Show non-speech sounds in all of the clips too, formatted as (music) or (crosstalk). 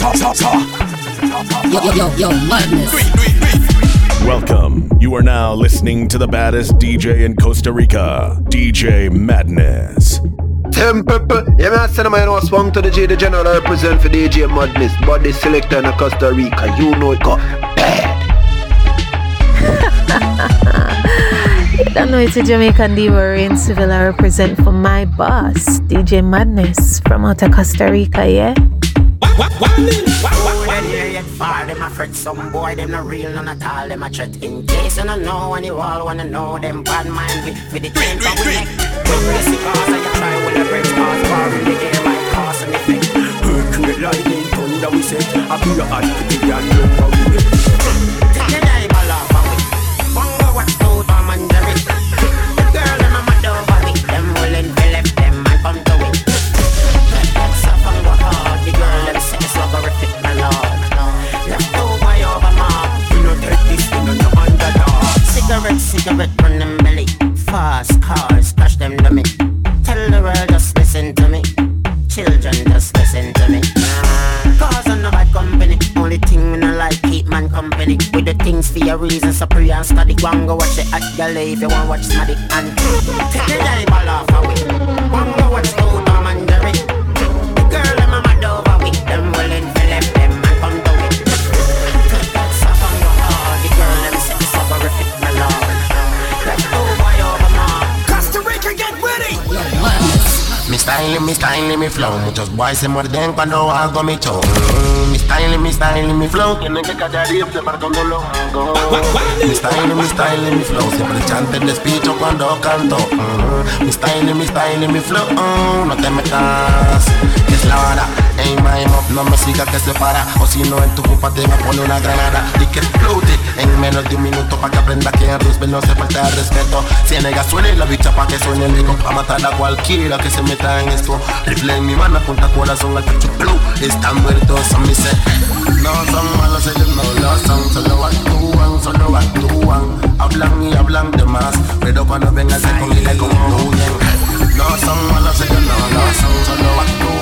Yo, yo, yo, yo, madness. Welcome. You are now listening to the baddest DJ in Costa Rica, DJ Madness. Tim Pepper, yeah man, send man was swung to the J, the general represent for DJ Madness, but body selector in Costa Rica, you know it got bad. (laughs) You don't know it's a Jamaican diva in civil I represent for my boss, DJ Madness from out of Costa Rica, yeah? Far, them a fret some boy, them not real, none at all, them a threat. In case you don't know, and you all wanna know, them bad mind with, with the chain from we neck When you see cars, you try with the bridge cars, far in the game, like cause and effect. Earthquake, lightning, thunder, we say, I your eye, to the and you how we get se muerden cuando hago mi show. Mi style, mi style, mi flow Tienen que callar y observar cuando lo hago. Mi style, mi style, mi flow Siempre chante despicho cuando canto. Mm, Mi style, mi style, mi flow No te metas, es la vara No me sigas que se para. O si no en tu culpa te va a poner una granada. Y que explote en menos de un minuto Pa' que aprenda que en Roosevelt no se falta de respeto. Si en ella suene la bicha pa' que el rico Pa' matar a cualquiera que se meta en esto. Rifle en mi mano, apunta corazón al pecho blue. Están muertos a mi set No son malos, ellos no lo son. Solo actúan, solo actúan. Hablan y hablan de más. Pero cuando vengan se conmigo concluyen No son malos, ellos no lo son. Solo actúan,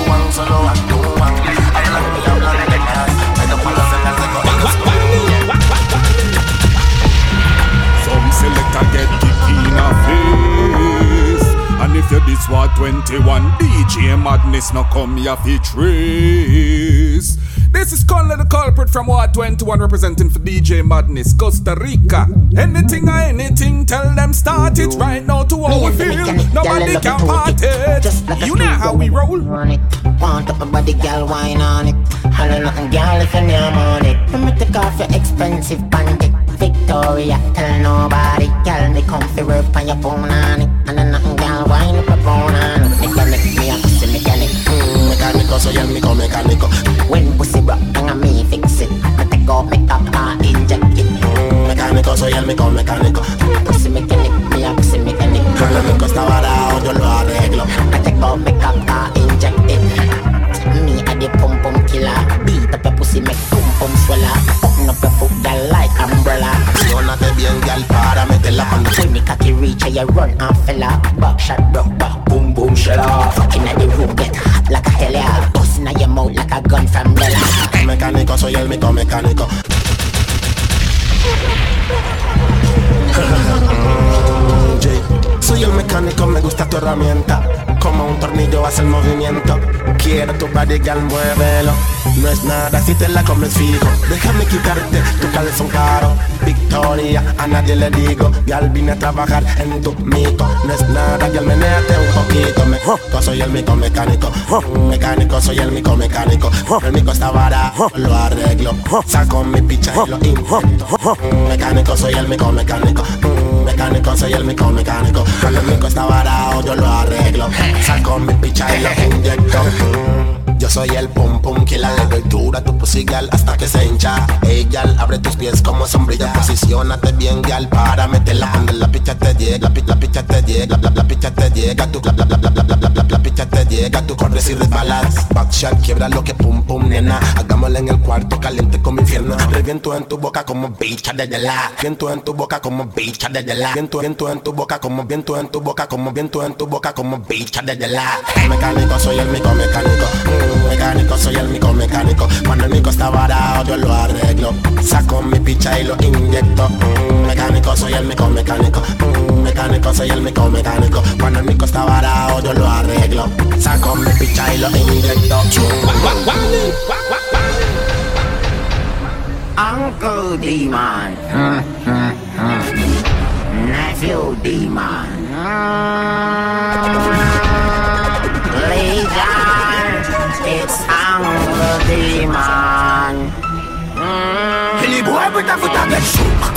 Some selector get kick in a face. And if you this war 21 DJ Madness no come ya fi trace This is Conley the culprit from War 21 representing for DJ Madness Costa Rica Anything or anything tell them start it right now to how we feel Nobody can party You know how we roll it. Want up my body, girl, wine on it. Holla nothing, girl, if you name on it. Let me take off your expensive panty. Victoria, tell nobody. Girl, me come fi work on your phone on it. And then nothing, girl, wine up your phone on it. Mm, so me go mechanical. When pussy broke, on me fix it. Me take off me top, I inject it. Mechanical, so yeah, me go mechanical. Pussy mechanic, me a pussy mechanic. Hola, me costa varao, yo lo arreglo. Me take off me top, I inject it. Me a the pum pum killer. Beat up your pussy, make pum pum swella. Open up your foot, girl, like umbrella. Perdónate bien, girl, para meterla cuando When me cocky reach, you run and fella. Back shot, broke back, boom boom shella. Fucking at the room, get hot like a hell yeah. Busting at your mouth like a gun from Della. Mecánico, soy el mico mecánico. (laughs) Jay, Soy el mecánico, me gusta tu herramienta. Como un tornillo hace el movimiento. Quiero tu body, girl, muévelo. No es nada si te la comes fijo. Déjame quitarte tu calzón caro. Victoria, a nadie le digo. Girl, vine a trabajar en tu mico. No es nada, girl, menéate un poquito. Me, yo soy el mico mecánico. Mecánico, soy el mico mecánico. El mico está barato, lo arreglo. Saco mi picha y lo intento. Mecánico, soy el mico mecánico. Mecánico, soy el mico mecánico. El mico está barato, yo lo arreglo. Saco mi picha y lo inyecto. Yo soy el pum pum que la doy dura tu pussy hasta que se hincha Ey abre tus pies como sombrilla Posiciónate bien gal para meterla Cuando la picha te llega, la, pi- la picha te llega La, picha te llega, tu la, la, la, la, la, la, la, la y resbalas. Backshot, quiebra lo que pum pum, nena. Hagámoslo en el cuarto caliente como infierno. Reviento en tu boca como bicha de la. Viento en tu boca como bicha de la. Viento, viento en tu boca como viento en tu boca como viento en tu boca como bicha de la. Mecánico, soy el mico mecánico. Mm, mecánico, soy el mico mecánico. Cuando el mico está varado, yo lo arreglo. Saco mi picha y lo inyecto. Mm, mecánico, soy el mico mecánico. Mm, mecánico, soy el mico mecánico. Cuando el mico está varado, yo lo arreglo. Saco mi picha y lo inyecto. Uncle Demon. Nephew Demon. Legion. It's Uncle Demon. Any boy with a foot a get shook. Me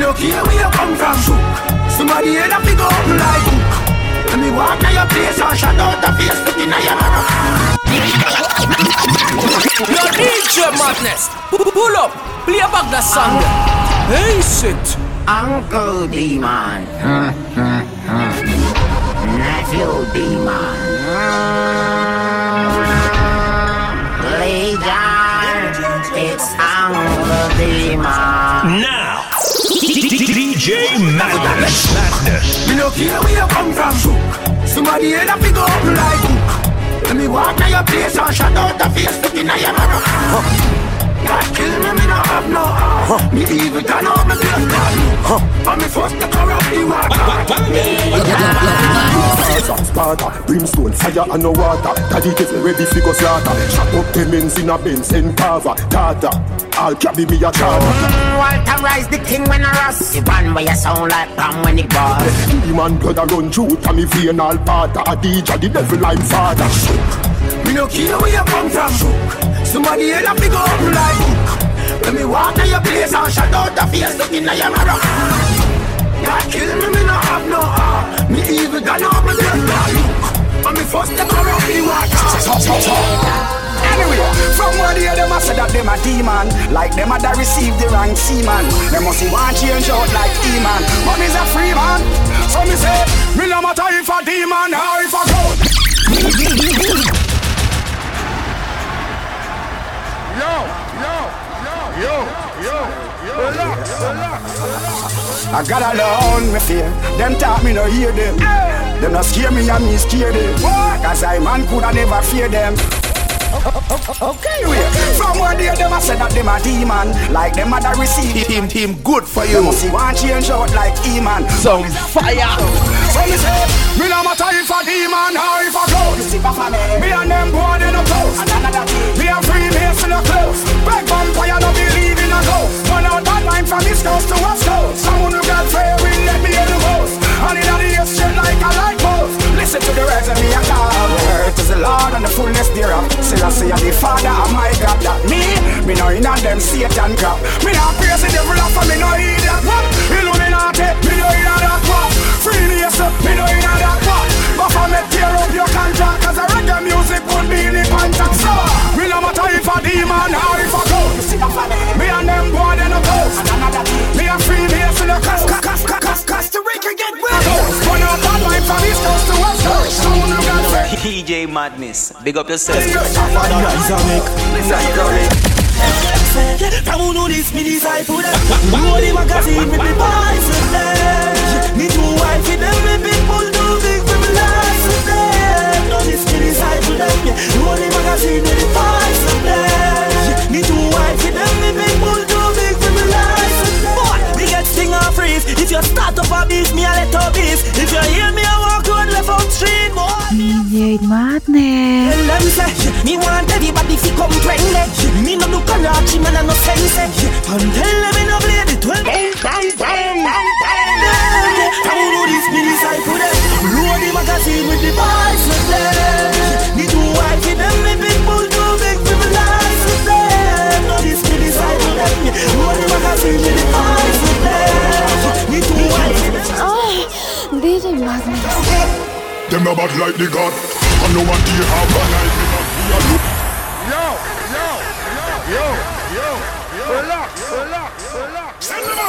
no care where you come from. Shook. Somebody head up go up like hook. Let me walk to your place and shut out the face to deny your Yo, DJ Madness, pull up, play back the song. Hey, shit. Uncle Demon. Nephew Demon. Legion. It's Uncle Demon. Now, DJ Madness. Madness. Me no care where you come from. Somebody head up go up like. Let me walk to your place and shut out the face to deny your God kill me, me no have no heart. Me even turn out me blood clot. And me first to corrupt the water. Sparta, brimstone, fire and no water. Daddy get ready fi go slaughter. Shut up the men's in a Benz and Carver. Tata, I'll carry me a charger. Walter Rise the king when I rust. The one where you sound like Pam when it bust. Demon blood a run through to me vein all part. A DJ, the devil I'm father. Me no care where you come from. Shook. Somebody head up go up like hook. Let me walk to your place and shut out the face to inna your marrow. God kill me, me no have no heart. Me even got no me blood clot look. And me first to corrupt the water. Anyway, from where they them a say that them a demon Like them a da receive the rank seaman Them must see one change out like E-man But a free man So me say, me no matter if a demon or if a goat I got alone, me fear. Them talk me no hear them. Them no scare me and me scare them. Cause I man coulda never fear them. Okay, wait. From where they them a say that them a demon. Like them a da receive him. Him good for Them you. must see one change out like E-man Some fire. So me say, me no matter if a demon or if a ghost. Me and them boy they no close Me a free base in a close. Beg vampire no line from East Coast to West Coast Someone who got fair will let me in the ghost And in the straight like a light post Listen to the words of me a call The earth is the Lord and the fullness thereof. Still I say the Father and my God that me Me no in on them Satan crap. Me not praise the devil off me no hear that what? Illuminati, me no in on that what? Free me no in on that what? But for me tear up your contract Cause the reggae music would be in the contact So me no matter if a demon or if a ghost Me and them boy they no ghost Me a free nation, no cost Cost, cost, cost, Costa Rica get wet Run out that line from East Coast to West Coast Someone who got DJ Madness, big up yourself. Know this, me disciple them Know magazine, me be boys with them Me too wide for them, them Know the magazine, me be boys with them Me too wide for them, me big bull too big for me life with me get sting off reef If you start up a beef, me a let up beef If you hear me, I walk road left out street, boy. DJ Madness. Tell them say Me want everybody comprehend it Me no man, I no sense it. And tell them me no play the 12 Bang, bang, bang, bang, bang How do this me disciple them Load the magazine with the boys with them too wide for them, big bull too big me life with them this disciple them Load the magazine with the boys with them too wide for them Oh. Them bad like the God. No one day have. Yo, yo, yo, yo, yo, yo, relax, relax,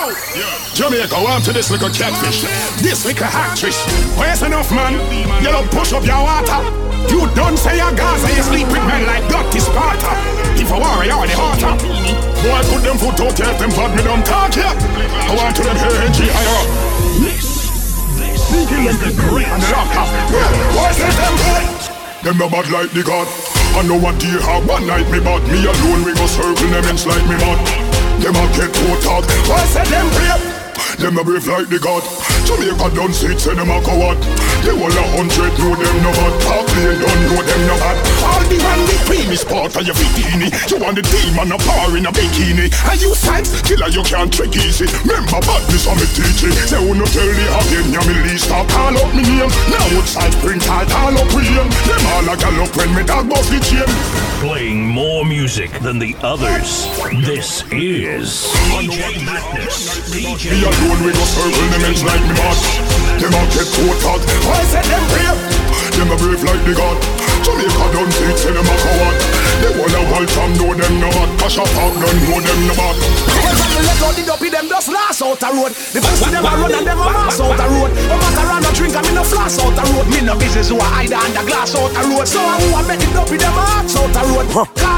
relax. Jamaica, want to this little catfish. This little actress. Where's enough, man? You don't push up your water. You don't say your Gaza, you sleep with men like dirty Sparta. If I worry, you're the hotter. Boy, put them foot out, tell them bad me don't talk here. I want to them here, G, higher up. This, this is the great and the locker. Them? Them no bad like the God. I know what they have one night me bad. Me alone we go circle them ends like me mad. Them a get to talk. Why say them brave? Them a brave like the God. Jamaica done see say them a coward. They all a hundred know them no bad. Talk they don't know them no bad. All the man the premise part of your bikini. You want the demon a power in a bikini. And you sides killer you can't trick easy. Remember badness on me teaching. Say who no tell the again ya me least stop call up me name. Now outside print I call up real. Them all a gal up when me dog bust the chain. Playing more music than the others. This is DJ Madness. Me alone we go circle them ends like me. Them a get too hot. Why say them brave? Them a brave like the God. Jamaica done see it, say them a coward. They wanna wild from know them no bad. Pasha Park don't know them no bad. When from the left out the dopey, them just last out the road. The first them a run and them a mass out the road. No matter around no drink and me no flash out the road. Me no business who a hide under glass out the road. So I who a make the dopey, them a hearts out the road.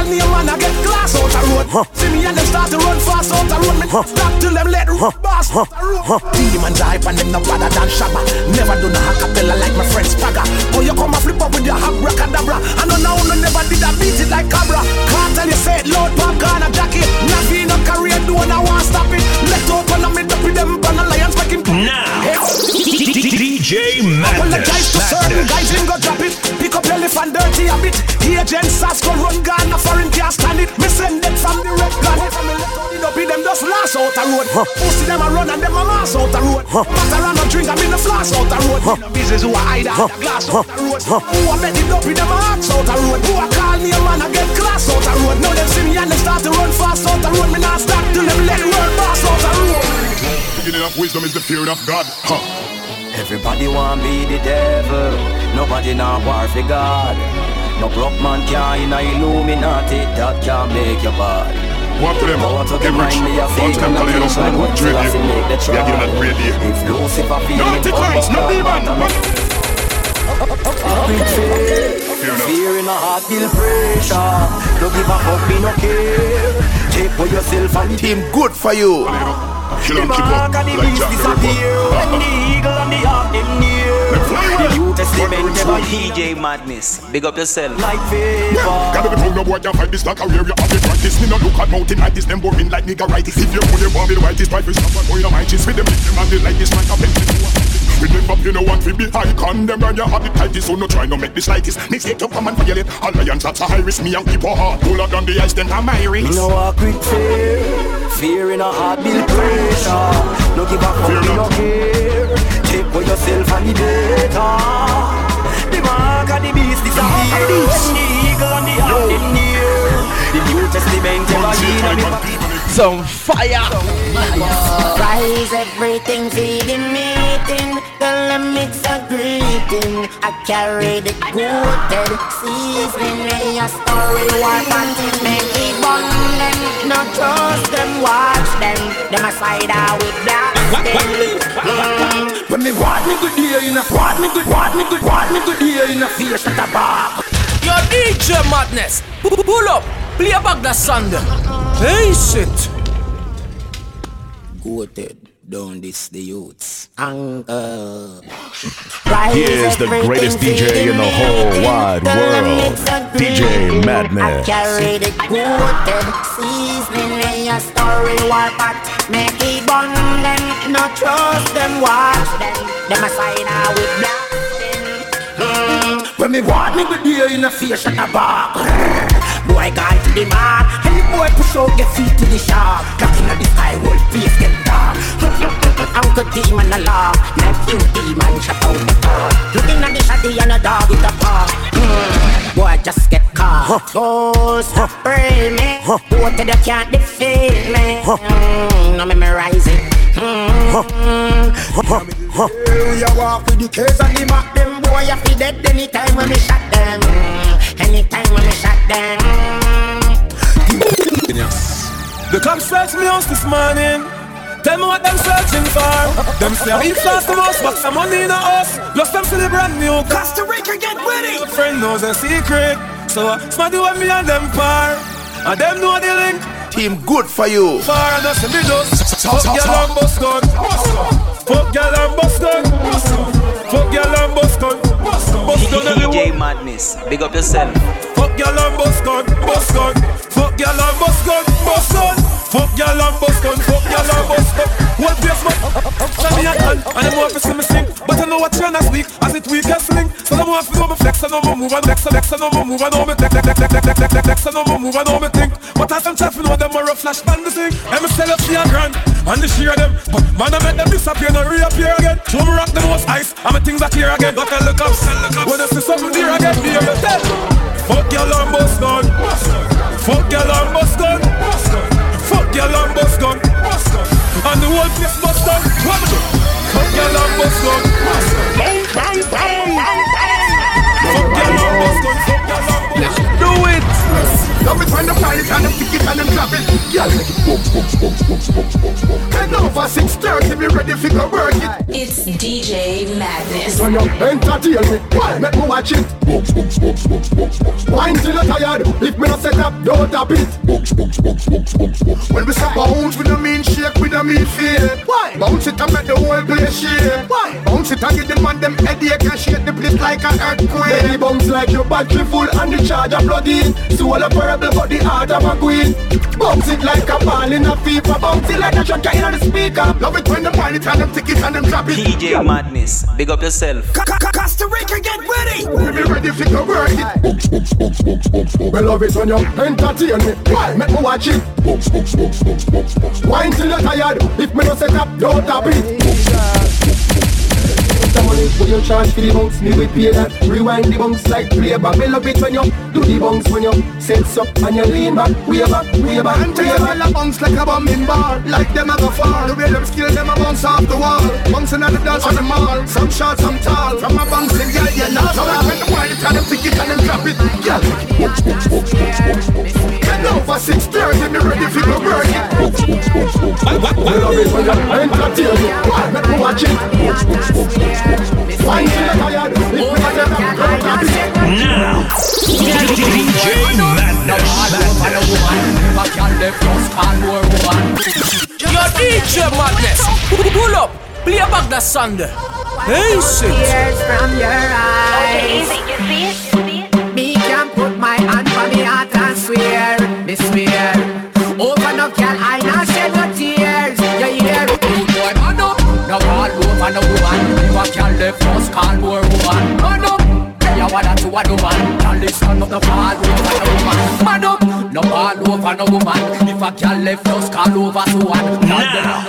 Call me a man a get glass out the road. See me and them start to run fast out the road. Me stop till them let road boss out the road. Demons hype and them no better than Shabba. Never do no acapella like my friend Spragga. Oh you come a flip up with your abracadabra. I know now no never did a beat it like Cabra. Can't tell you say it loud, pop gun a jacket. Navi no career do and I want stop it. Let open and me up with them pan alliance make him Now, DJ Apologize to certain Madness. guys, him go drop it. Pick up elephant dirty a bit. Agent Sass go run Ghana foreign can't stand it. Me send them from the red planet. From the left out the dopey, them just last out the road. Pussy them a run and them a mass out the road. Matter around no drink and me no flash out the road. Me no business who a hide out the glass out the road. Who a make the dopey, them a hearts out the road. Who a call me a man a get class out the road. Now them see me and them start to run fast out the road. Me not stop till them let world pass out the road. Beginning of wisdom is the fear of God. Huh. Everybody want be the devil. Nobody now war for God. No broke man can in a Illuminati that can make your bad. Walk to them, Power to get the rich. mind, me a Walk fake to them, call it up, connotation. man. What Trade you have to you. make the Yeah, give them that try. grade here. If Lucifer feeling Naughty Christ, no demon. Fear in a heart, feel pressure. Don't give a fuck, me no care. Take for yourself and Team good for you. Kill the and keep mark up. and the Like beast Jack the disappear. Ripper. When the eagle and the hawk them near. The New Testament never heed. DJ Madness. Big up yourself. Like favor. Gotta be told no boy can fight this like a career You have to practice Me no look at mountain like this Them boring like nigga right If you put them on me the white is right We stop and go in a mind With them lick them and they like this like a pencil We live up you know want to be high Condemn and you have the tightest So no try no make the slightest Next hit to come and violate Alliance that's a high risk Me and keep a heart Pull out on the ice Then I'm my Me no walk with fear. Fear in a heart build pressure. No give a fuck, Fear me no care. Take for yourself and the data. The mark of the beast disappear. When the eagle and the hawk them near. The New Testament never heed. and the Some fire. Rise, everything feeding meeting. Tell them it's a greeting. I carry the coated seasoning. Lay a story warp and make it bun them. No trust them, watch them. Them a side out with black. Mm. When me want me good day in a want me good want me good want me good day in a face at the back. Yo, DJ Madness. Pull up. Play back that song then. Face it. Goated. Down this the youths. Anchor. He is the greatest DJ in the whole wide world. DJ I Madness. carry the goated seasoning in your story war pot. Make it bun them, no trust them, watch them. Them a sign out with blasting. Mm. When me want me good day in a face at the back. Boy gone to the mark, And the boy push out get feet to the shark. Looking at the sky, whole face get dark. (laughs) Uncle demon a law, nephew demon shut out the car. Looking at the shotty and a dog with a paw. Mm. Boy just get caught. Oh, stop pray me. Both of you can't defeat me. Mm. No memorize it. Mm. We a walk with the case and the map them Boy, you feel dead anytime when me shot them. Anytime when me shot them. The clock strikes me house this morning. Tell me what them searching for. Them say I fast the most, but some money in a house. Plus them still brand new. Costa Rica, get ready. Good friend knows a secret. So smarty what me and them par. And them know the link. Team good for you. Far and us me just Fuck your and bust gun. Fuck your and bust gun. Fuck your and bust gun. Bust gun (laughs) DJ Madness, big up yourself. Fuck your and bust gun. Bust gun. Fuck your and bust gun. Bust gun. Fuck your and bust gun. Fuck your and bust gun. One face man. Send me a hand and them want to me sing, but I know what you're not weak as it weak as sling. So them want to know me flex and me move and flex flex and me move and know me flex flex flex flex flex flex and me move and know me think. But as I'm chatting, know them a flash band the thing. And me sell up a grand and the share them, but man I make them disappear and reappear again. Show me rock the most ice and my things are clear again. Got to look up, when I see something dear again, be you tell. Fuck your lumbo gun. Fuck your lumbo gun. Fuck your lumbo gun. And the whole place bust down. What me do? Fuck your lumbo gun. Bang bang bang. Fuck your lumbo gun. Fuck your lumbo Let's do it. Love it when the pilot and them ticket and them drop it. Girl, make it boom, boom, boom, boom, boom, boom, boom. Head over 6:30, be ready for go work it. It's DJ Madness. When you entertain me, why make me watch it? Boom, boom, boom, boom, boom, boom. Wine till you're tired. If me not set up, don't tap it. Boom, boom, boom, boom, boom, boom. When we say bounce, we don't mean shake, we don't mean feel. Why? Bounce it and make the whole place shake. Why? Bounce it and give the man them headache and shake the place like an earthquake. Baby bounce like your battery full and the charger plug in. So all a parable but the heart of a queen. Bounce it like a ball in a FIFA. Bounce it like a shot in the speaker. Love it when the pilot and them tickets and them drop it. DJ Madness, big up yourself. Costa Rica, get ready. We be ready for go work it. Boom, boom, boom, boom, boom, boom. We love it when you entertain me. Why? Make me watch it. Boom, boom, boom, boom, boom, boom. Wine till you're tired. If me no set up, don't tap it. The money when you charge for the bounce, me will pay that. Rewind the bounce like playback. Me love it when you do the bounce when you sense up and you lean back, way back, way back. And tell you all a bounce like a bombing bar, like them a go far. The way them skill them a bounce off the wall, bouncing at the dance on the mall. Some short, some tall. From a bouncing girl, you know. So I when the party time, them pick it and them drop it, girl. Bend over six thirty, me ready for the work it. We love it when you entertain me. Why make me watch it? Wine till you're tired. If we are them, don't tap it. Now, DJ Yo, DJ Madness, pull up, play back that there. Hey, shit. Tears from your eyes. Me can put my hand on me heart and swear, me swear. Open up, girl, I not call more woman. Man up. You want to a woman. Girl, listen up, no call over no woman. Man up. No call over no woman. If a girl left, just call over to one. Now,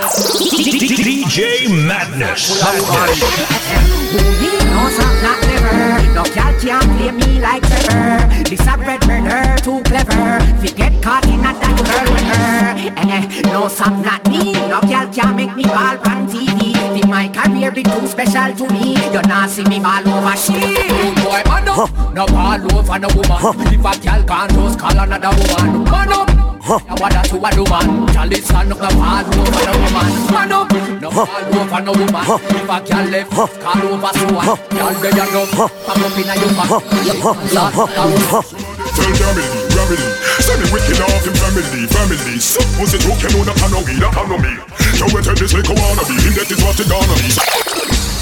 DJ Madness. Movie no some not never No girl can't play me like Trevor This a red murder, too clever Fi get caught in a that girl with her eh, No some not me No girl can make me ball on TV The my career be too special to me. You not see me ball over shit. Rude boy man up. No ball over no woman. If a girl can't just call another woman. Man up. You want to a woman Girl listen up no ball over no woman. Man up. No ball over no woman. If a girl left call over someone Girl they you know Pop up inna your back Tell Jamily, Ramily Send me wicked off in family, family. Sick pussy joke, you know that I know me, that I know me You wait till this like a wannabe. In that is what it gonna be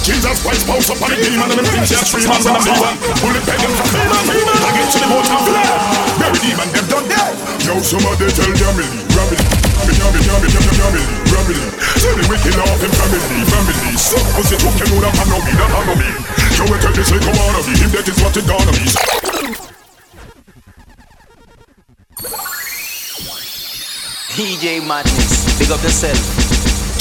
Jesus Christ, bounce up on the demon And them things you stream and when I'm leaving Bullet begging for fame I get to the and flare Bury demon, them done dead. Yo, somebody tell Jamily, Ramily Jamily, Jamily, Jamily, Ramily Send me wicked off in family, family. Pussy joke, you know that I know me, that I know me You wait till this like a wannabe. In that is what it gonna be DJ Madness, big up yourself.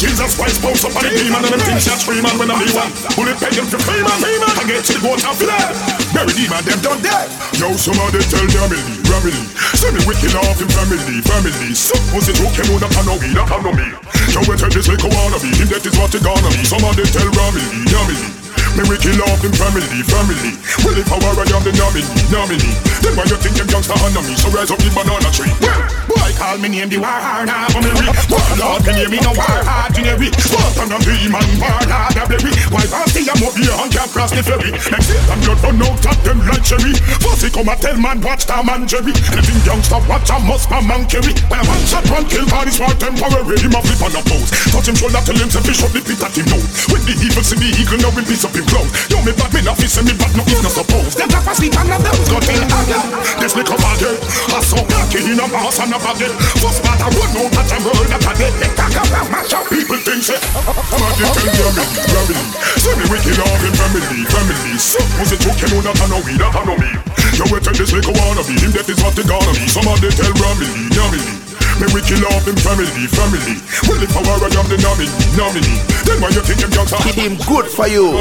Jesus Christ bounce up on the demon and them things you scream when I'm leaving Bullet peg them for fame and fame and get to the goat and flare Bury demon, them done dead. Yo, somebody tell Ramily, Ramily Send me wicked off in family, family. Pussy joke, you know that I know me, that I know me Yo, we tell this a wannabe, him that is what it gonna be. Somebody tell Ramily, Ramily me we kill off in family, family. Well if I were I am the nominee, nominee. Then why you think them youngster under me? So rise up the banana tree. Well, Boy call me name the war hard now for me read Warlord can hear me no war hard generic. Fuck on a demon warlord a berry Why party I'm up here and can't cross the ferry. Next year I'm blood run out of them like cherry Fussy come a tell man watch Tom and Jerry. Anything youngster watch a must my man carry. When a one shot one kill body smart temporary. Him a flip on a pose Touch him shoulder tell him to fish up the pit at him nose When the evil see the eagle now him piece up him clothes Yo me bad me not fi say me bad no if no suppose. Them drop asleep and a those go till again This little baggy I saw cocky in a mass and a baggy First part I run out at a that a dead They talk about mash up people think say I'm a defend family, family Say me wicked off in family, family So was it joke you that I know me, that I know me Yo we tell this little wannabe Him death is what they gonna be Somebody tell Ramily, Ramily me we kill off him family, family. Well if I were I am the nominee, nominee Then why you think him young Keep him good for you.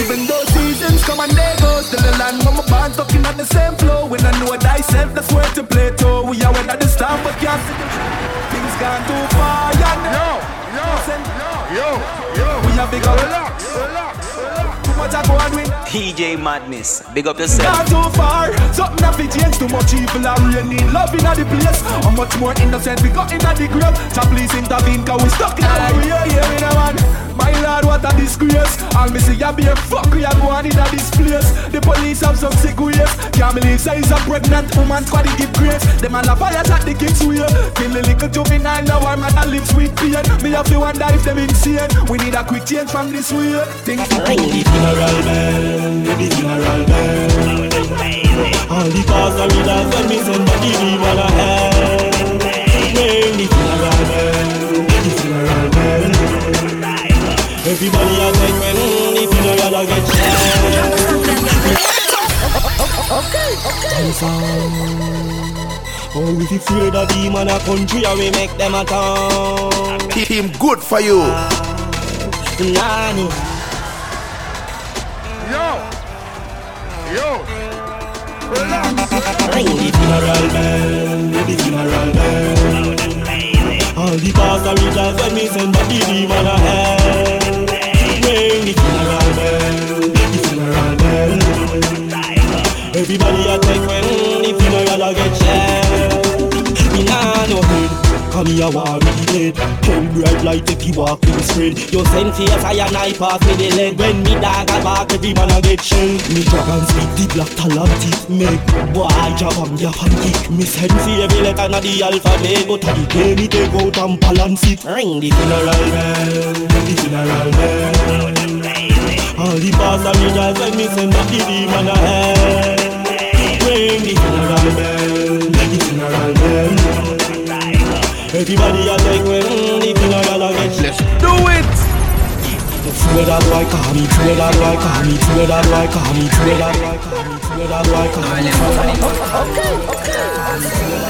Even though seasons come and they go Still the land from my band talking at the same flow. When I know thyself, that's where to play to. We are when at the start but can't see Things gone too far, yeah Yo, yo, yo, yo. We are big up Relax, relax, relax Too much I go and win DJ Madness, big up yourself. Not too far, something have to change Too much evil and need love in the place. How much more innocent we got in the grave? So please intervene cause we stuck in the way. Yeah, we know man My lord, what a disgrace. All me see ya be a fuck. We are going in this place. The police have some sick ways. Can't believe say is a pregnant woman squad give grace. Them all a fire at the king's way Kill the little juvenile now our mother lives with pain. Me have to wonder if them insane. We need a quick change from this way. Things Ring the funeral bell, the funeral bell. All the cars are readers when me send back the demon a hell. Ring the funeral bell, the funeral bell. Everybody a take when the funeral a get Okay, okay. Oh, we afraid of demon a country and we make them a town. Keep him good for you Nani. Yo Relax Ring the funeral bell, the funeral bell. All the are readers when me send the demon a hell. Ring the funeral bell, the funeral bell. Everybody a take when the funeral a get shell. Me nah no head, come here war the dead. Hell bright light if you walk the spread. You send for your fire knife pass me the leg. When me dog a bark, every man a get shell. Me and speak the black talented make boy and yap and kick. Me send for every letter na the alphabet, but a the day me take out and balance it. Ring the funeral bell, the funeral bell. All the pastors readers when me send back the demon a hell. Ring the Everybody a take when the funeral a get. Let's do it. That boy call me, that boy call me, fear that boy call me, fear that boy call me, fear that boy call me.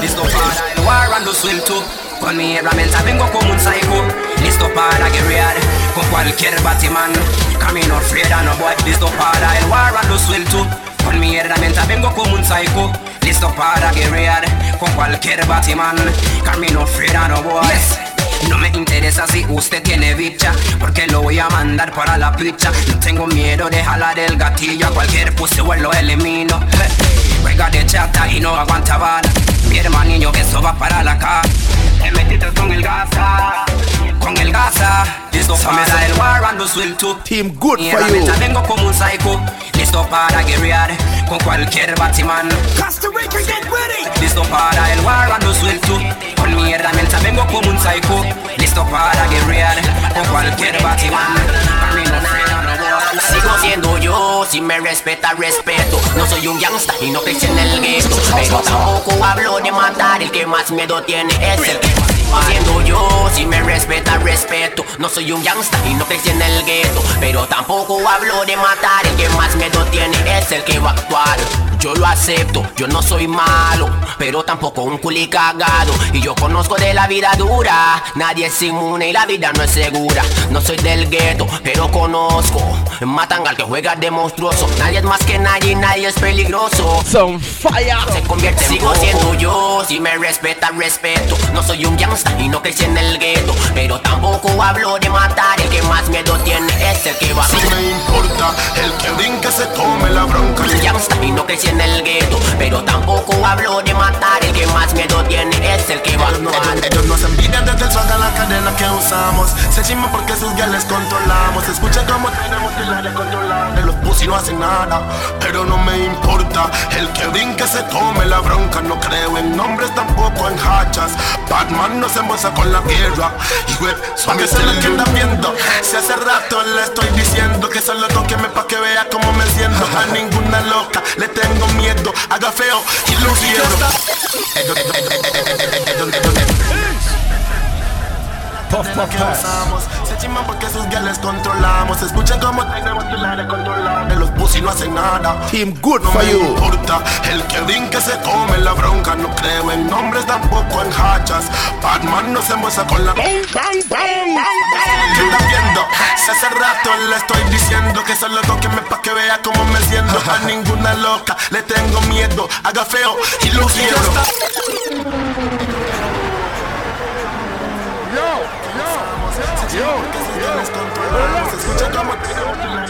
Listo para el war and swim too. Con mi herramienta vengo como un psycho. Listo para guerrear con cualquier Batman Camino no voy Listo para el war and swim too. Con mi herramienta vengo como un psycho. Listo para guerrear con cualquier Batman. Camino friera no voy No me interesa si usted tiene bicha Porque lo voy a mandar para la picha No tengo miedo de jalar el gatillo A cualquier puse lo elimino. Juega de chata y no aguanta bala. Mi hermanillo que eso va para la cara Te metiste con el gasa Con el gasa Listo para el war and swim too Team good for you. herramienta vengo como un psycho Listo para guerrear con cualquier Batman Costa Rica, get ready. Listo para el war and swim too. Con mi herramienta vengo como un psycho. Listo para guerrear con cualquier Batman. Sigo siendo yo, si me respeta, respeto. No soy un gangsta y no crecí en el gueto. Pero tampoco hablo de matar, el que más miedo tiene es el que siendo yo, si me respeta, respeto. No soy un gangsta y no crecí en el gueto Pero tampoco hablo de matar, el que más miedo tiene es el que va a actuar yo lo acepto, yo no soy malo, pero tampoco un culi cagado. Y yo conozco de la vida dura, nadie es inmune y la vida no es segura. No soy del gueto, pero conozco. Matan al que juega de monstruoso. Nadie es más que nadie y nadie es peligroso. Son fire. Se convierte en Sigo siendo yo, si me respeta, respeto. No soy un gangsta y no crecí en el gueto, pero tampoco hablo de matar. El que más miedo tiene es el que va a Si me importa el que brinque se tome la bronca Un gangsta y no crecí en el gueto Pero tampoco hablo de matar. El que más miedo tiene es el que va a actuar Ellos nos envidian desde el swag a la cadena que usamos. Se chima porque sus les controlamos. Escucha cómo tenemos el área controlada Los pussy no hacen nada Pero no me importa. El que brinque se come la bronca No creo en nombres tampoco en hachas. Batman no se embolsa con la guerra Y güey, suave se lo que anda viendo. Si hace rato le estoy diciendo Que solo toqueme pa' que vea cómo me siento. A ninguna loca le tengo miedo Haga feo y lo Puff, puff, pass. Se chiman porque sus les controlamos. Escuchen cómo tenemos el área controlada Los pussy no hacen nada. Team good no for me you. importa El que brinque se come la bronca. No creo en nombres tampoco en hachas. Batman no se embolsa con la ¿Qué está viendo? Si hace rato le estoy diciendo Que solo toqueme pa' que vea cómo me siento. A ninguna loca le tengo miedo. Haga feo y lo quiero. Escucha Escucha cómo te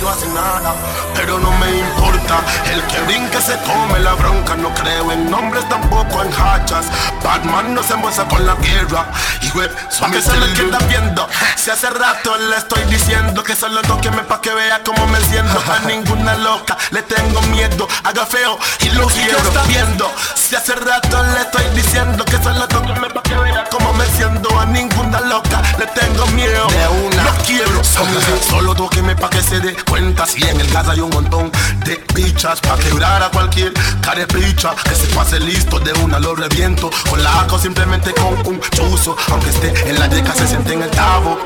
Pussy no hacen nada, pero no me importa. El que brinque se come la bronca No creo en nombres, tampoco en hachas. Batman no se embolsa con la guerra Y güey, suave se le queda viendo. Si hace rato le estoy diciendo Que solo toqueme pa' que vea cómo me siento. (laughs) A ninguna loca le tengo miedo Haga feo y lo quiero está viendo. Si hace rato le estoy diciendo Que solo toqueme pa' que vea cómo me siento. A ninguna loca le tengo miedo. De una. No quiero Solo toqueme pa' que se dé cuenta. Si en el gas hay un montón de pichas Pa' quebrar a cualquier carepicha Que se pase listo de una lo reviento. Con la ACO simplemente con un chuzo. Aunque esté en la yeca se siente en el tabo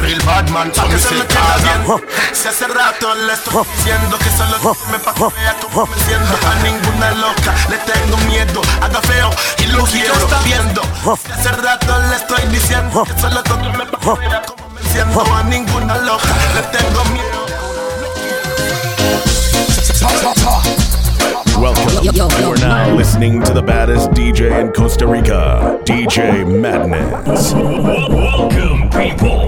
Real Batman, pa' que se me queda bien. Si hace rato le estoy diciendo Que solo me pa' que vea cómo me siento. A ninguna loca le tengo miedo Haga feo y lo quiero viendo. Si hace rato le estoy diciendo Que solo me pa' que vea cómo me siento. A ninguna loca le tengo miedo Welcome. You are now listening to the baddest DJ in Costa Rica, DJ Madness. Welcome, people.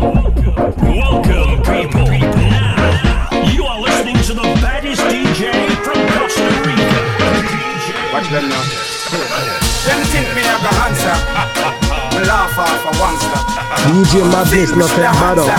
Welcome, people. Now, you are listening to the baddest DJ from Costa Rica. Watch them now. Them think me have the answer. Me laugh off a one step. DJ Madness, not that bad up.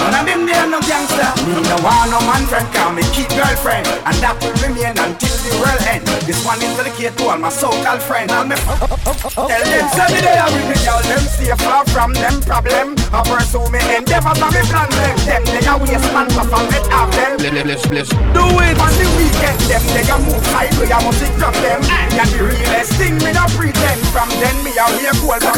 None of them there no gangster. Me no want no man friend, can me keep girlfriend, and that will remain until the world end. This one is dedicated to all my so-called friend. And me tell them say me there with me girl, them stay far from them problem. I pursue me endeavors and me plan them. Them they a waste man to forget of them. Let's, let's, Do it on the weekend, them they a move sideways, I must grab them. And the realest thing me no pretend. From then me a hear cool from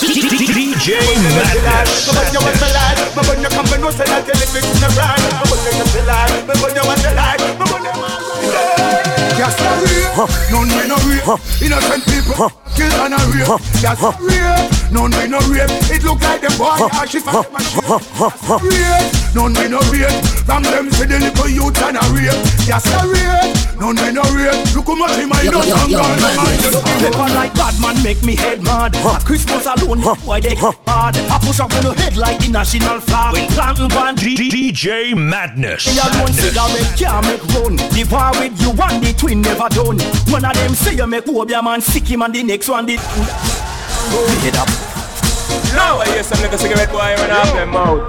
DJ Madness. Madness. But when you want the lie, but when you come to know so that you live in the right, but when you let the lie, but when you want the lie, but when you Yes, I real, none we no real. Innocent people kill and a real, none we no rape. It look like them boy are she fat Real, none we no rape. From them see the little youth and a rape. Yes, I real, none we no rape. Look how much in my Yo, done yo, and yo, gone. madness. Weapon like bad man make me head mad. At Christmas alone, why they get hard? I push up on your head like the national flag. With planting band, DJ Madness. Me alone cigarette can't make run. The war with you and the twin never done. One of them say you make Obia man sick him and the next one did. Head up. Now I hear some little cigarette boy run off them mouth.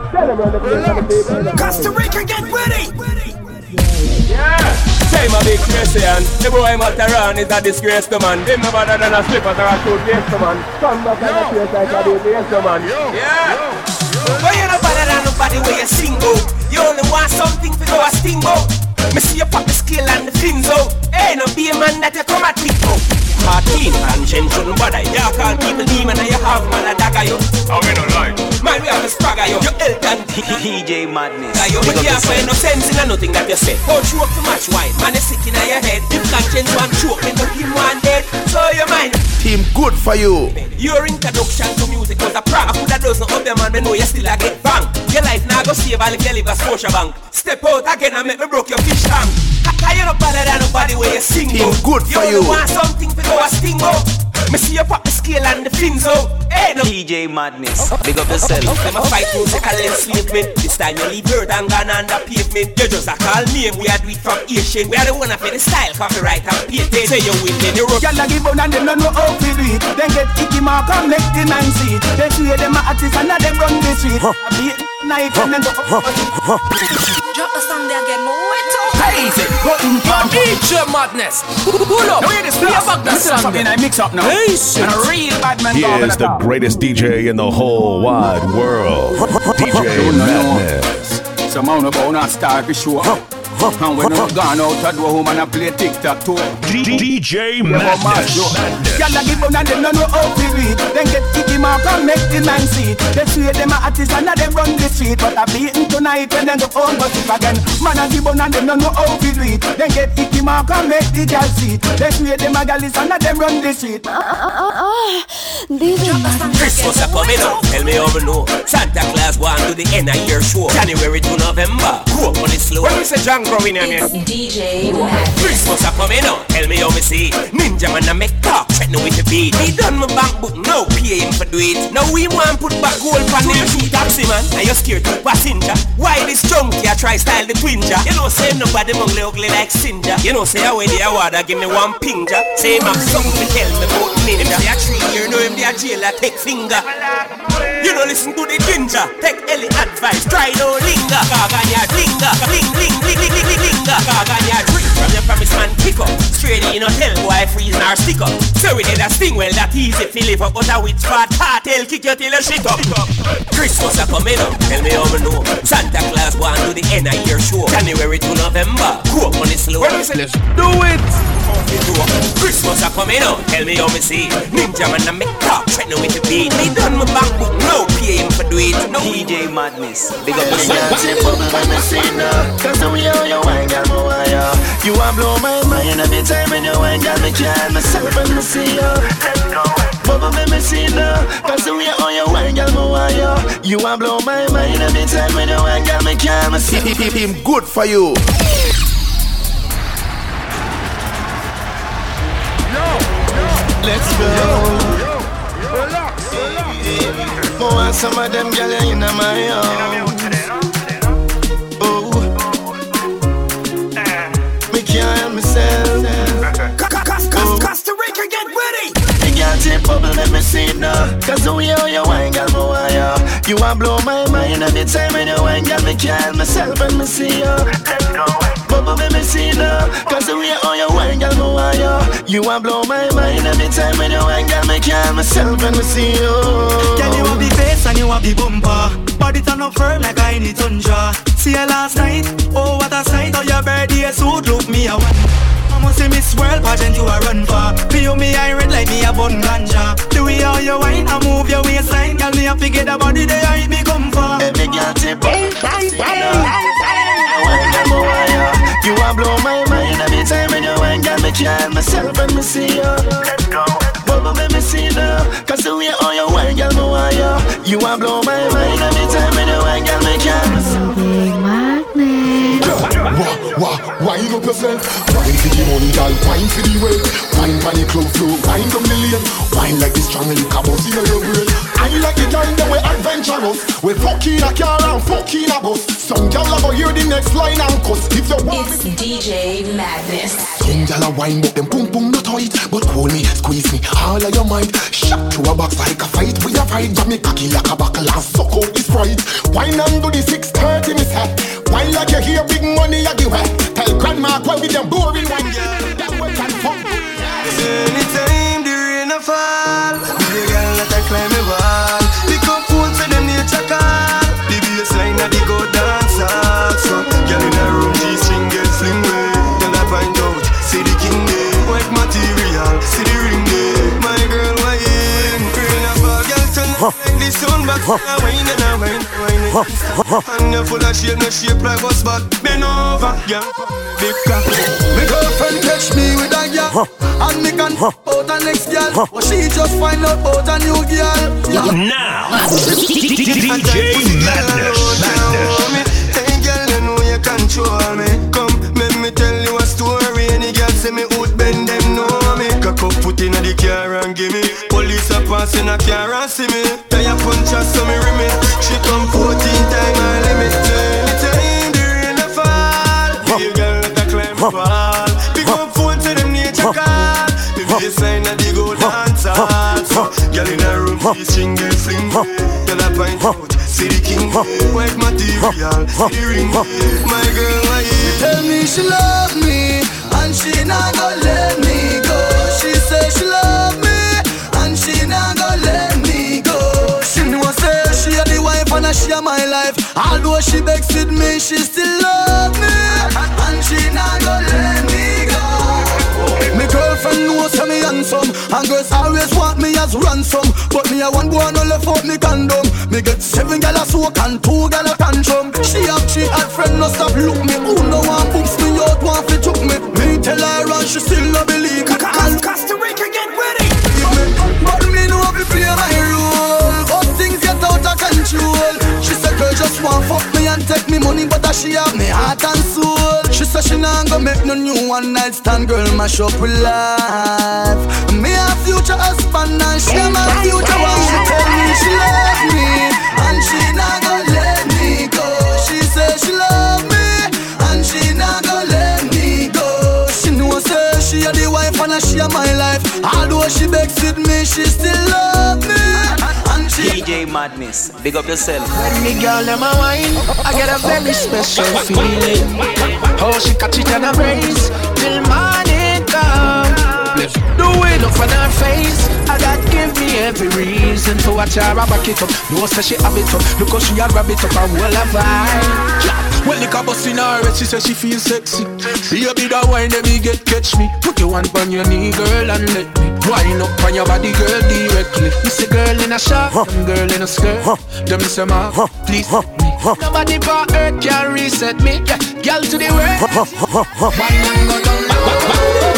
Costa Rica, get ready. Yeah. Say my big Christian, the boy Mataran is a disgrace to man. Him no better than a slippers or a toothpaste to man. Come back and face like a toothpaste to man. Yeah. But you no better than nobody where you sing go. You only want something to go a steamboat. Me see you pop the scale and the fins out. Hey, no be a man that you come at me for. Martin and Jen shouldn't bother. You call people demon and you have man a dagger you. I mean no lie. Man While we have a spragger, yo, you Elton DJ Madness. Like, yo, Big we up can't no sense in a nothing that you say. Go through up to match wine, man, it's sick in your head. If conscience one choke, then no him one dead. So your mind. Team good for you. Your introduction to music was a prank. I coulda dozen of them and me know you still a get bang. Your life now go save all if you live a Scotia bank. Step out again and make me broke your fish tank. Cause you no better than nobody where you sing Team go. good for you. you. want something for go a sting go. Me see you pop the scale and the fins out. Hey, no. DJ Madness. Big up yourself. Them a fight music and enslavement. This time you leave dirt and gone on the pavement. You just a call name. We are do it from Asian. We are the one of the style, copyright and patent. Say you win, then you rock. Gyal a give out and them no know how to do it. Then get icky mark and make the man see it. They say them a artist and a them run the street. A beat night and then go. Drop the song there again, more wet up. Button pump. DJ Madness. Pull up. Now this, We are back This is this something I mix up now. Hey, And a real bad man He is the greatest DJ in the whole wide world. DJ Madness. Some man about not start the show. And when you gone out the door home and I play TikTok too. DJ Madness. Gyal a give out and them no know how to do it. Then get icky mark and make the man see. They say them a artist and a them run the street. But I beaten tonight when them go home but if again. Man a give out and them no know how to do it. Then get icky mark and make the girl see. They say them a gal is and a them run the street. Christmas a coming up, tell me how me know Santa Claus want to the end of year show January to November, grow up on it slow When we say John growing in here DJ Madness. Christmas a coming up, tell me how me see. Ninja man a make talk, threaten with the beat. Me done my bank book, now pay him for do it. Now we want put back gold pan him. Shoot taxi man, and you scared to passenger. Why this junkie a try style the twinja You know say nobody mugly ugly like Sinja You know say away the award give me one pinja Say my something tell me about ninja Him say a three year, know him the a jail a take finger You know listen to the ginger Take Ellie advice, try no linger Gaganya linger, ling ling ling ling ling ling linger Gaganya drink promise man pick up. Straight in hotel boy freeze our stick up. So we did a sting well that easy fill it up. But a witch fat cartel kick you till you shit up. Christmas a coming up, tell me how me know. Santa Claus want to the end of year show. January to November, go up on it slow Let's do it! Christmas a coming up, tell me how me see. Ninja man a make talk, threaten with the beat. Me done my bank book, no pay him for do it. No. DJ Madness. Big up Can't yourself. say bubble when me see now Cause the way how you wine, girl, me want ya You a blow my mind every time when you wine, girl, me can't myself when me see ya. Bubble when me see now Cause the way how you wine, girl, me want ya You a blow my mind every time when you wine, girl, me can't myself Team good for you. Let's go. More want some of them girl in my own. Oh. Me can't help myself oh. Costa Rica, get ready. You can't bubble, let me see it now. Cause the way how you wine, girl, me want ya You a blow my mind every time when you wine, girl, me can't help myself when me see ya Bubble, let me see now Cause the way how you wine, girl, me want ya You a blow my mind every time when you wine, girl, me can't myself when me see you Girl, you have the face and you have the bumper Body turn up firm like I need tundra See you last night, oh what a sight Oh your birthday suit look me a one I'ma see Miss World pageant you a run for Me you me I red like me a bun ganja The way how you wine and move your waistline Girl me a figure the body there I me come for Every girl tip You a blow my mind every time when you wine, girl, me can't myself when me see you. Bubble when me see you, cause the way how you wine, girl, me want you. You a blow my mind every time when you wine, girl, me can't Wah, wah, wine up yourself Wine for the money, girl, wine for the way Wine for the club floor, wine down the lane. Wine like the strong liquor buzz in your brain. I like the kind that we adventurous. We fuck in a car and fuck in a bus. Some a go hear the next line and It's DJ Madness. Some gal a wine but them pum pum not tight But hold me, squeeze me, all of your mind. Shot to a box like a fight We a fight, grab me cocky like a buckle And suck out the sprite. Wine and do the 630 me set Wine like you hear big money I give it Tell grandma go with them boring wine That way can fuck. Anytime. the and I And you full of shape, no shape like bus but bend over, yeah. Big cock. Me girlfriend catch me with a girl, and me can out a next girl. But she just find out about a new girl. Now, DJ Madness. Madness. Hey girl, you know you control me. Come, let me tell you a story. Any girl say me out bend them know me. Cock up foot inna the car and give me. Police a pass in a car and see me. Tire punch us so me remit. She come 14 time my limit. Anytime the rain a fall, the girl let her climb the wall. Pick up phone to them nature call. Me baseline a the go dance hall. So, girl in a room, she string girl fling. Girl a pint out, see the king. White material, see the ring. My girl, why you Tell me she love me and she not gonna let me and a share my life. Although she begs with me, she still love me. And she not gonna let me go. Me girlfriend knows say me handsome. And girls always want me as ransom. But me a one boy no left out me condom. Me get seven gal a soak and two gal a tantrum. She have she had friend no stop look me. Who no want booms me out want fi choke me? Me tell her and she still no believe want fuck me and take me money But that she have me heart and soul. She said she not gonna make no new one night stand Girl mash up with life. Me a future husband and she my future wife. She tell me she love me And she not gonna let me go. She say she love me And she not gonna let me go. She know say she a the wife and she a my life. Although she begs with me she still love me DJ Madness, big up yourself. When me girl them a wine, I get a very special feeling. How she catch it and a brace till morning come. Let's do it up on her face. I got give me every reason to watch her back it up. No say she have it up, look how she a grab it up and well a vibe. Yeah. When the car bust in her head, she say she feel sexy. Baby, that wine let me get catch me. Put your hand on your knee, girl, and let me wind up on your body, girl, directly. You see girl in a short, them girl in a skirt. Them say ma, please help me. Nobody but earth can reset me. Yeah, girl to the world. Wine and go down,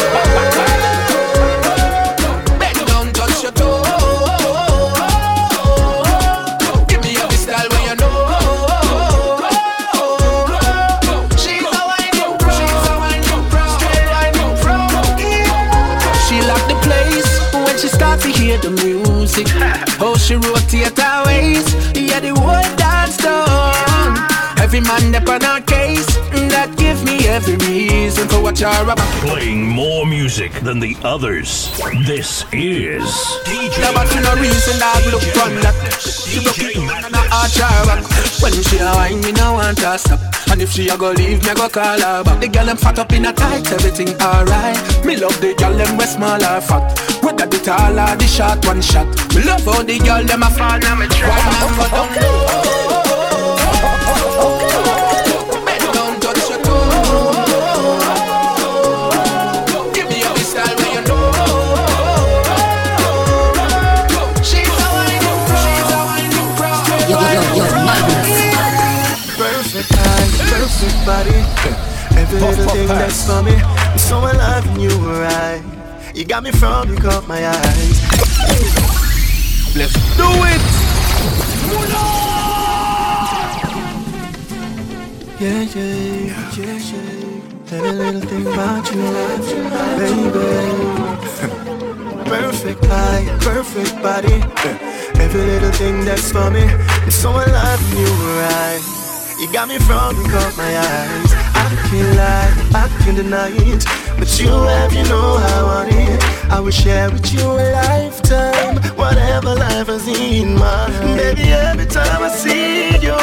hear the music. (laughs) Oh, she rotate her waist. Yeah, the whole dance done. Every man up on her case. Mm, that give me every reason for watch her about. Playing more music than the others. This is Now but for no reason dog look on that. She broke it and I arch her. Back When she a whine me no want her stop. And if she a go leave me go call her back. The girl them fat up in a tight everything alright. Me love the girl them we small or fat. Whether the tall or the short one shot. Me love how the girl them a fall now me try. Why go down low perfect body. Every little thing that's for me. I'm so alive in you, right? You got me from, you caught my eyes. Let's do it. Yeah, yeah, yeah, yeah. Every little thing about you, baby. Perfect eye, perfect body. Every little thing that's for me. It's so alive in you, right? You got me from, caught my eyes. I can't lie, I can't deny it. But you have, you know how I want it. I will share with you a lifetime, whatever life has in mind. Baby, every time I see you,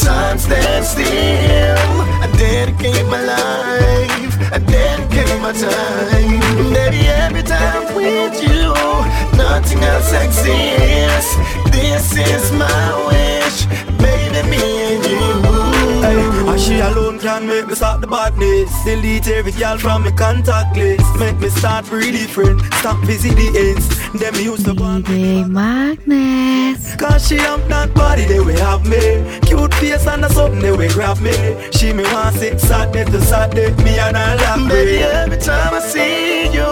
time stands still. I dedicate my life, I dedicate my time. Baby, every time I'm with you, nothing else exists. This is my wish, baby, me and you. Hey, I Cause she alone can make me stop the badness. Delete every girl from my contact list. Make me start really different Stop visit the ends. Them used to want DJ Magnus. Cause she have that body they will have me. Cute face and a something they will grab me. She me want sit Saturday to Saturday Me and her laugh Baby, every time I see you,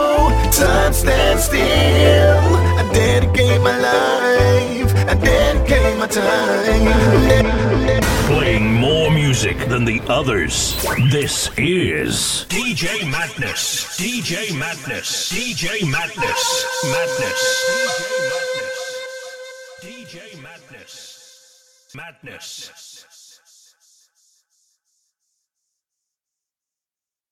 time stands still. I dedicate my life, I dedicate my time. Playing more music than the others. This is DJ Madness. DJ Madness. DJ Madness. Madness. DJ Madness. Madness.